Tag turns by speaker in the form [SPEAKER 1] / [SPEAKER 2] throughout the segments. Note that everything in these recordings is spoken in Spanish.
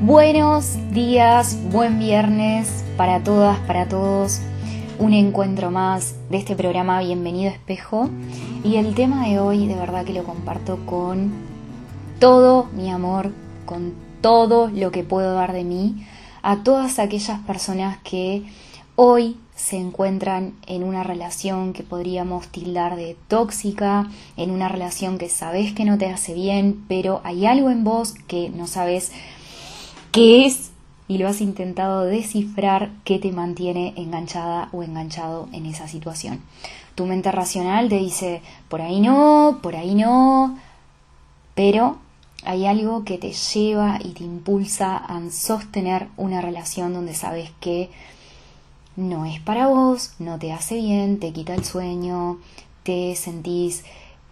[SPEAKER 1] Buenos días, buen viernes para todas, para todos. Un encuentro más de este programa Bienvenido Espejo. Y el tema de hoy de verdad que lo comparto con todo mi amor, con todo lo que puedo dar de mí a todas aquellas personas que hoy se encuentran en una relación que podríamos tildar de tóxica, en una relación que sabes que no te hace bien, pero hay algo en vos que no sabes qué y lo has intentado descifrar que te mantiene enganchada o enganchado en esa situación. Tu mente racional te dice, por ahí no, por ahí no, pero hay algo que te lleva y te impulsa a sostener una relación donde sabes que no es para vos, no te hace bien, te quita el sueño, te sentís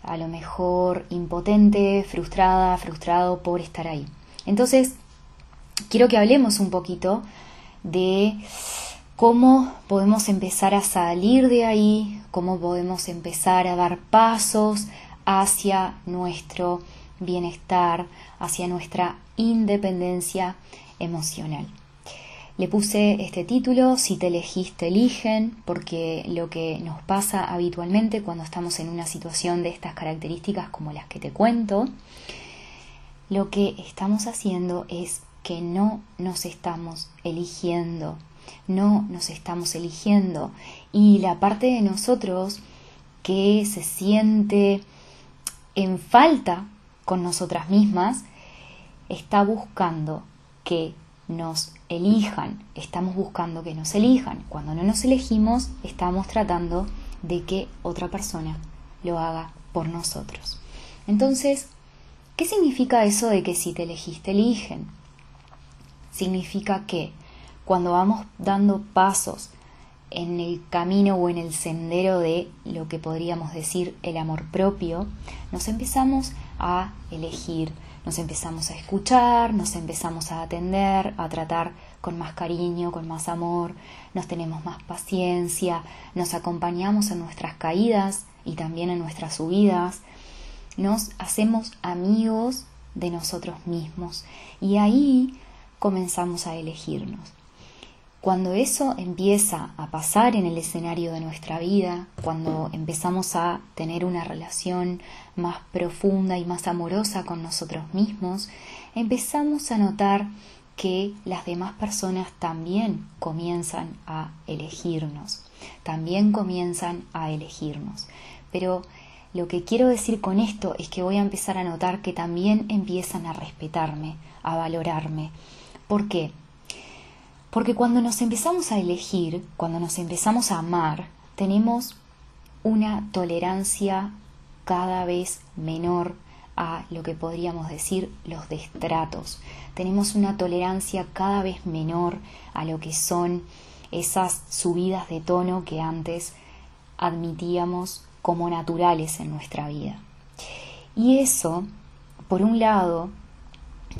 [SPEAKER 1] a lo mejor impotente, frustrada, frustrado por estar ahí. Entonces, quiero que hablemos un poquito de cómo podemos empezar a salir de ahí, cómo podemos empezar a dar pasos hacia nuestro bienestar, hacia nuestra independencia emocional. Le puse este título, Si te elegiste, eligen, porque lo que nos pasa habitualmente cuando estamos en una situación de estas características como las que te cuento, lo que estamos haciendo es que no nos estamos eligiendo, no nos estamos eligiendo. Y la parte de nosotros que se siente en falta con nosotras mismas está buscando que nos elijan, estamos buscando que nos elijan. Cuando no nos elegimos, estamos tratando de que otra persona lo haga por nosotros. Entonces, ¿qué significa eso de que si te elegiste, eligen? Significa que cuando vamos dando pasos en el camino o en el sendero de lo que podríamos decir el amor propio, nos empezamos a elegir, nos empezamos a escuchar, nos empezamos a atender, a tratar con más cariño, con más amor, nos tenemos más paciencia, nos acompañamos en nuestras caídas y también en nuestras subidas, nos hacemos amigos de nosotros mismos. Y ahí comenzamos a elegirnos. Cuando eso empieza a pasar en el escenario de nuestra vida, cuando empezamos a tener una relación más profunda y más amorosa con nosotros mismos, empezamos a notar que las demás personas también comienzan a elegirnos, también comienzan a elegirnos. Pero lo que quiero decir con esto es que voy a empezar a notar que también empiezan a respetarme, a valorarme, ¿Por qué? Porque cuando nos empezamos a elegir, cuando nos empezamos a amar, tenemos una tolerancia cada vez menor a lo que podríamos decir los destratos. Tenemos una tolerancia cada vez menor a lo que son esas subidas de tono que antes admitíamos como naturales en nuestra vida. Y eso, por un lado,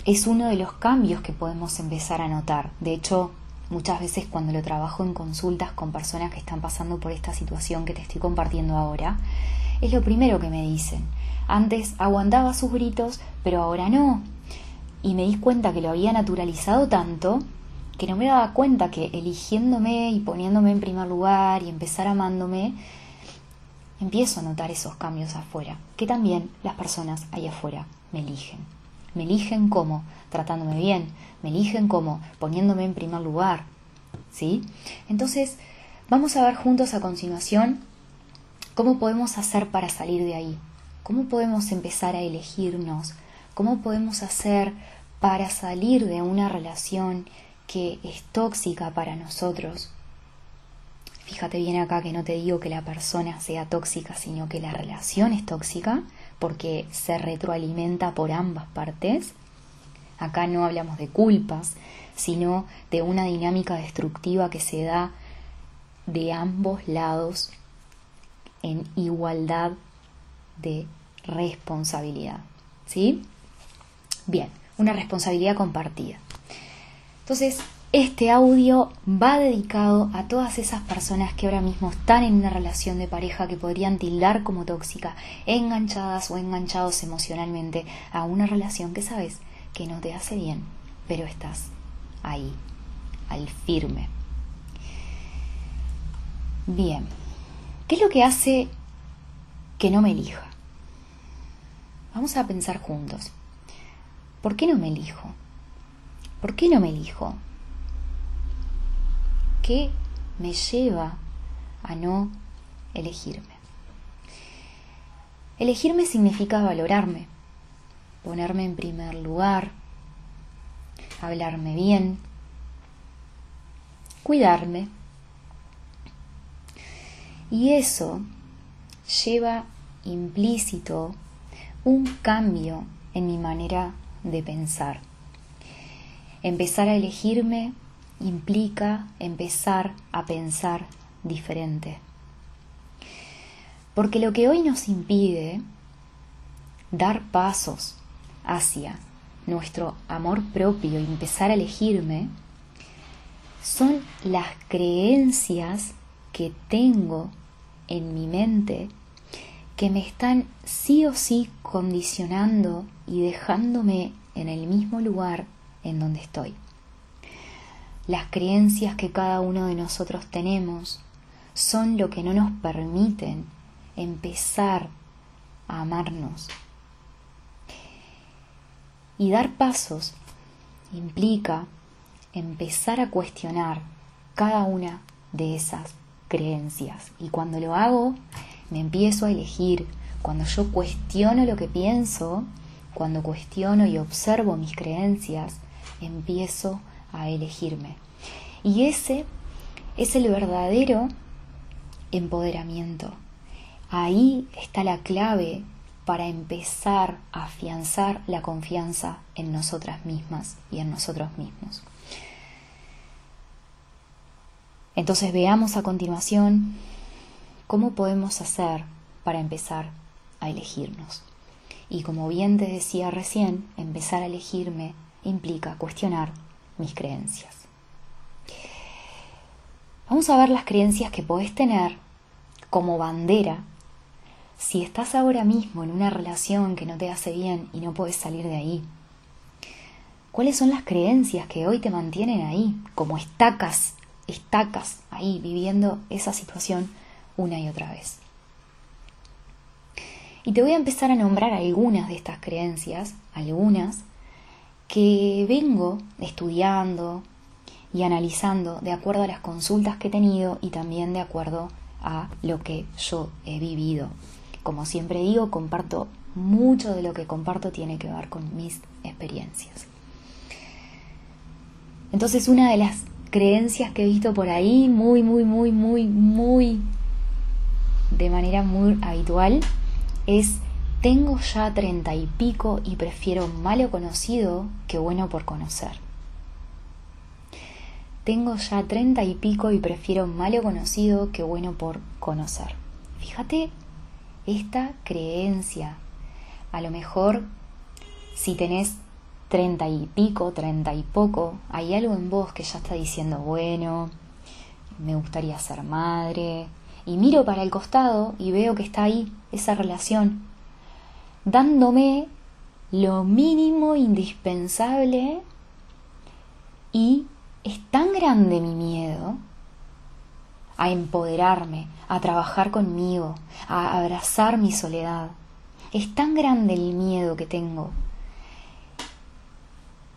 [SPEAKER 1] es uno de los cambios que podemos empezar a notar. De hecho, muchas veces cuando lo trabajo en consultas con personas que están pasando por esta situación que te estoy compartiendo ahora, es lo primero que me dicen. Antes aguantaba sus gritos, pero ahora no. Y me di cuenta que lo había naturalizado tanto que no me daba cuenta que eligiéndome y poniéndome en primer lugar y empezar amándome, empiezo a notar esos cambios afuera, que también las personas allá afuera me eligen. Me eligen como tratándome bien, me eligen como poniéndome en primer lugar. ¿Sí? Entonces, vamos a ver juntos a continuación cómo podemos hacer para salir de ahí. ¿Cómo podemos empezar a elegirnos? ¿Cómo podemos hacer para salir de una relación que es tóxica para nosotros? Fíjate bien acá que no te digo que la persona sea tóxica, sino que la relación es tóxica porque se retroalimenta por ambas partes. Acá no hablamos de culpas, sino de una dinámica destructiva que se da de ambos lados en igualdad de responsabilidad. ¿Sí? Bien, una responsabilidad compartida. Entonces, este audio va dedicado a todas esas personas que ahora mismo están en una relación de pareja que podrían tildar como tóxica, enganchadas o enganchados emocionalmente a una relación que sabes que no te hace bien. pero estás ahí, al firme. Bien, ¿qué es lo que hace que no me elija? Vamos a pensar juntos. ¿Por qué no me elijo? ¿Por qué no me elijo? ¿Qué me lleva a no elegirme? Elegirme significa valorarme, ponerme en primer lugar, hablarme bien, cuidarme. Y eso lleva implícito un cambio en mi manera de pensar. Empezar a elegirme implica empezar a pensar diferente. Porque lo que hoy nos impide dar pasos hacia nuestro amor propio y empezar a elegirme son las creencias que tengo en mi mente que me están sí o sí condicionando y dejándome en el mismo lugar en donde estoy. Las creencias que cada uno de nosotros tenemos son lo que no nos permiten empezar a amarnos. Y dar pasos implica empezar a cuestionar cada una de esas creencias. Y cuando lo hago, me empiezo a elegir. Cuando yo cuestiono lo que pienso, cuando cuestiono y observo mis creencias, empiezo a elegirme. Y ese es el verdadero empoderamiento. Ahí está la clave para empezar a afianzar la confianza en nosotras mismas y en nosotros mismos. Entonces veamos a continuación cómo podemos hacer para empezar a elegirnos. Y como bien te decía recién, empezar a elegirme implica cuestionar mis creencias. Vamos a ver las creencias que podés tener como bandera si estás ahora mismo en una relación que no te hace bien y no puedes salir de ahí. ¿Cuáles son las creencias que hoy te mantienen ahí, como estacas estacas ahí viviendo esa situación una y otra vez. Y te voy a empezar a nombrar algunas de estas creencias, algunas que vengo estudiando y analizando de acuerdo a las consultas que he tenido y también de acuerdo a lo que yo he vivido. Como siempre digo, comparto mucho de lo que comparto tiene que ver con mis experiencias. Entonces una de las creencias que he visto por ahí muy, muy, muy, muy, muy, de manera muy habitual, es tengo ya treinta y pico y prefiero malo conocido que bueno por conocer. Tengo ya treinta y pico y prefiero malo conocido que bueno por conocer. Fíjate esta creencia. A lo mejor si tenés treinta y pico, treinta y poco, hay algo en vos que ya está diciendo, bueno, me gustaría ser madre, y miro para el costado y veo que está ahí esa relación, dándome lo mínimo indispensable y es tan grande mi miedo a empoderarme, a trabajar conmigo, a abrazar mi soledad. Es tan grande el miedo que tengo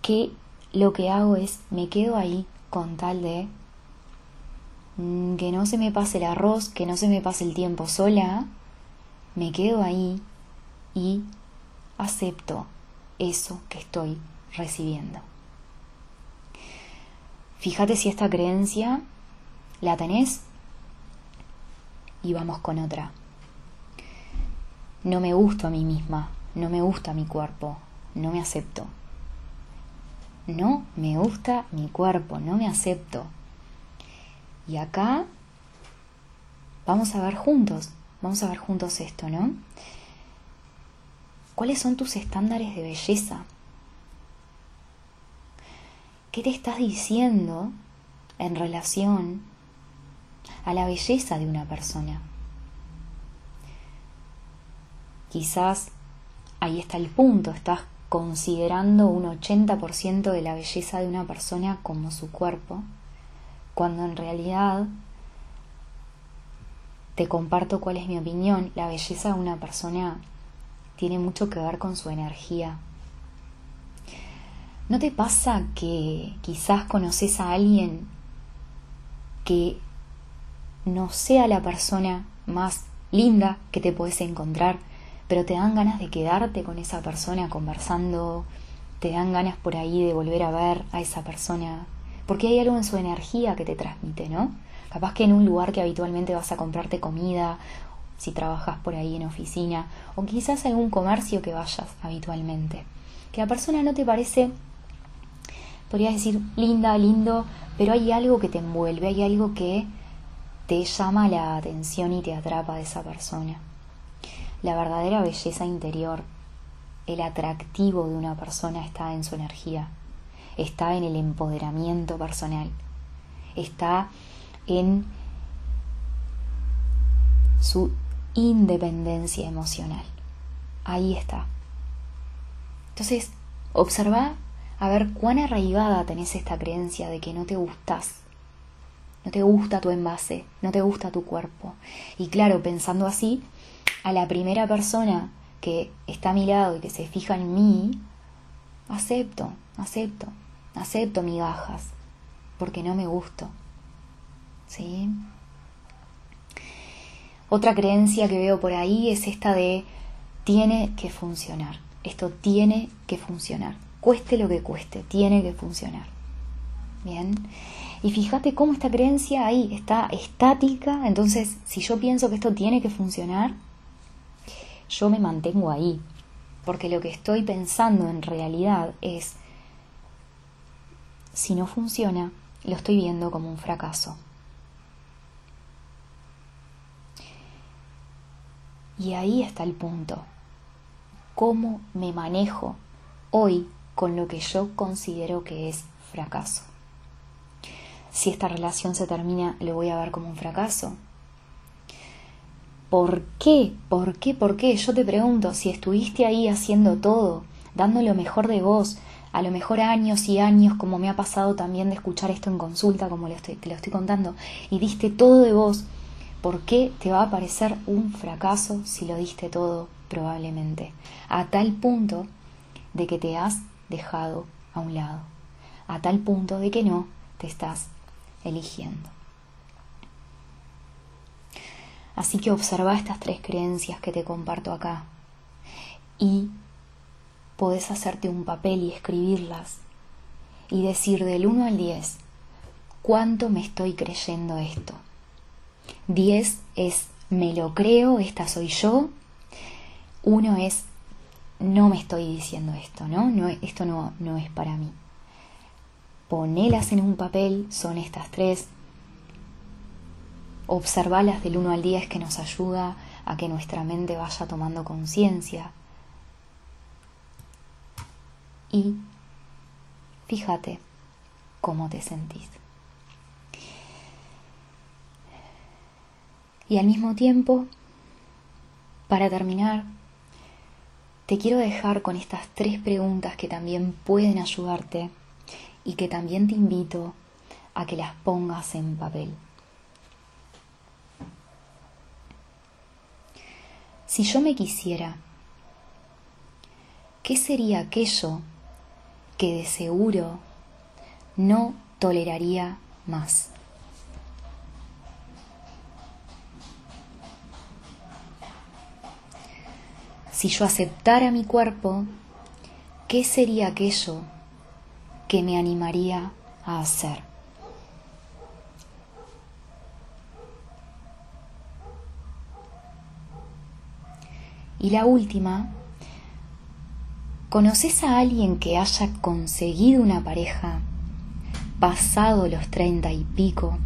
[SPEAKER 1] que lo que hago es me quedo ahí con tal de que no se me pase el arroz, que no se me pase el tiempo sola, me quedo ahí y acepto eso que estoy recibiendo. Fíjate si esta creencia la tenés y vamos con otra. No me gusto a mí misma, no me gusta mi cuerpo, no me acepto no me gusta mi cuerpo, no me acepto. Y acá vamos a ver juntos, vamos a ver juntos esto, ¿no? ¿Cuáles son tus estándares de belleza? ¿Qué te estás diciendo en relación a la belleza de una persona? Quizás ahí está el punto, estás considerando un 80% de la belleza de una persona como su cuerpo, cuando en realidad te comparto cuál es mi opinión, la belleza de una persona tiene mucho que ver con su energía. ¿No te pasa que quizás conoces a alguien que no sea la persona más linda que te puedes encontrar, pero te dan ganas de quedarte con esa persona conversando, te dan ganas por ahí de volver a ver a esa persona, porque hay algo en su energía que te transmite, ¿no? Capaz que en un lugar que habitualmente vas a comprarte comida, si trabajas por ahí en oficina, o quizás algún comercio que vayas habitualmente. Que la persona no te parece, podrías decir, linda, lindo, pero hay algo que te envuelve, hay algo que te llama la atención y te atrapa de esa persona. La verdadera belleza interior, el atractivo de una persona está en su energía, está en el empoderamiento personal, está en su independencia emocional. Ahí está. Entonces, observa a ver cuán arraigada tenés esta creencia de que no te gustas no te gusta tu envase, no te gusta tu cuerpo. Y claro, pensando así, a la primera persona que está a mi lado y que se fija en mí, acepto, acepto, acepto migajas, porque no me gusto. ¿Sí? Otra creencia que veo por ahí es esta de tiene que funcionar. Esto tiene que funcionar. Cueste lo que cueste, tiene que funcionar. Bien. Y fíjate cómo esta creencia ahí está estática, entonces si yo pienso que esto tiene que funcionar, yo me mantengo ahí, porque lo que estoy pensando en realidad es, si no funciona, lo estoy viendo como un fracaso. Y ahí está el punto. ¿Cómo me manejo hoy con lo que yo considero que es fracaso? si esta relación se termina, le voy a ver como un fracaso. ¿Por qué? ¿Por qué? ¿Por qué? Yo te pregunto, si estuviste ahí haciendo todo, dando lo mejor de vos, a lo mejor años y años, como me ha pasado también de escuchar esto en consulta, como te lo estoy contando, y diste todo de vos, ¿por qué te va a parecer un fracaso si lo diste todo? Probablemente. A tal punto de que te has dejado a un lado. A tal punto de que no te estás eligiendo. Así que observa estas tres creencias que te comparto acá y podés hacerte un papel y escribirlas y decir del 1 al 10, ¿cuánto me estoy creyendo esto? 10 es me lo creo, esta soy yo. 1 es no me estoy diciendo esto, ¿no? no esto no, no es para mí ponelas en un papel, son estas tres, observalas del 1 al 10 que nos ayuda a que nuestra mente vaya tomando conciencia. Y fíjate cómo te sentís. Y al mismo tiempo, para terminar, te quiero dejar con estas tres preguntas que también pueden ayudarte y que también te invito a que las pongas en papel. Si yo me quisiera, ¿qué sería aquello que de seguro no toleraría más? Si yo aceptara mi cuerpo, ¿qué sería aquello que me animaría a hacer. Y la última, ¿conoces a alguien que haya conseguido una pareja pasado los treinta y pico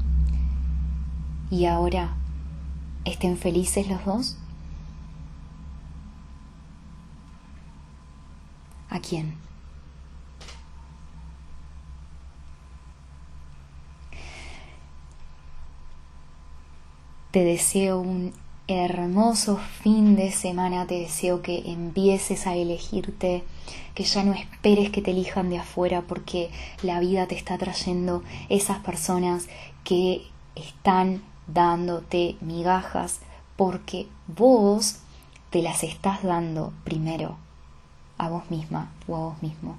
[SPEAKER 1] y ahora estén felices los dos? ¿A quién? Te deseo un hermoso fin de semana. Te deseo que empieces a elegirte, que ya no esperes que te elijan de afuera porque la vida te está trayendo esas personas que están dándote migajas porque vos te las estás dando primero a vos misma o a vos mismo.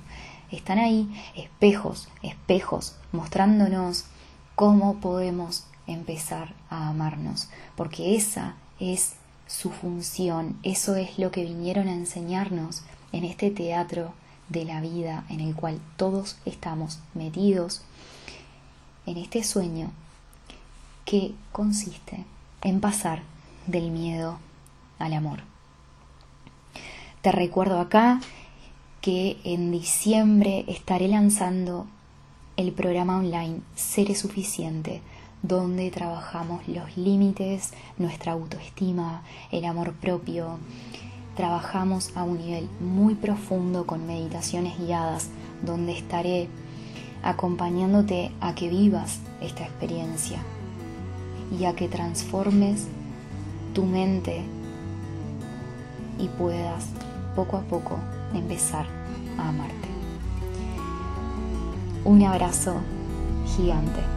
[SPEAKER 1] Están ahí espejos, espejos, mostrándonos cómo podemos empezar a amarnos, porque esa es su función, eso es lo que vinieron a enseñarnos en este teatro de la vida en el cual todos estamos metidos, en este sueño que consiste en pasar del miedo al amor. Te recuerdo acá que en diciembre estaré lanzando el programa online Seré Suficiente, donde trabajamos los límites, nuestra autoestima, el amor propio. Trabajamos a un nivel muy profundo con meditaciones guiadas, donde estaré acompañándote a que vivas esta experiencia y a que transformes tu mente y puedas poco a poco empezar a amarte. Un abrazo gigante.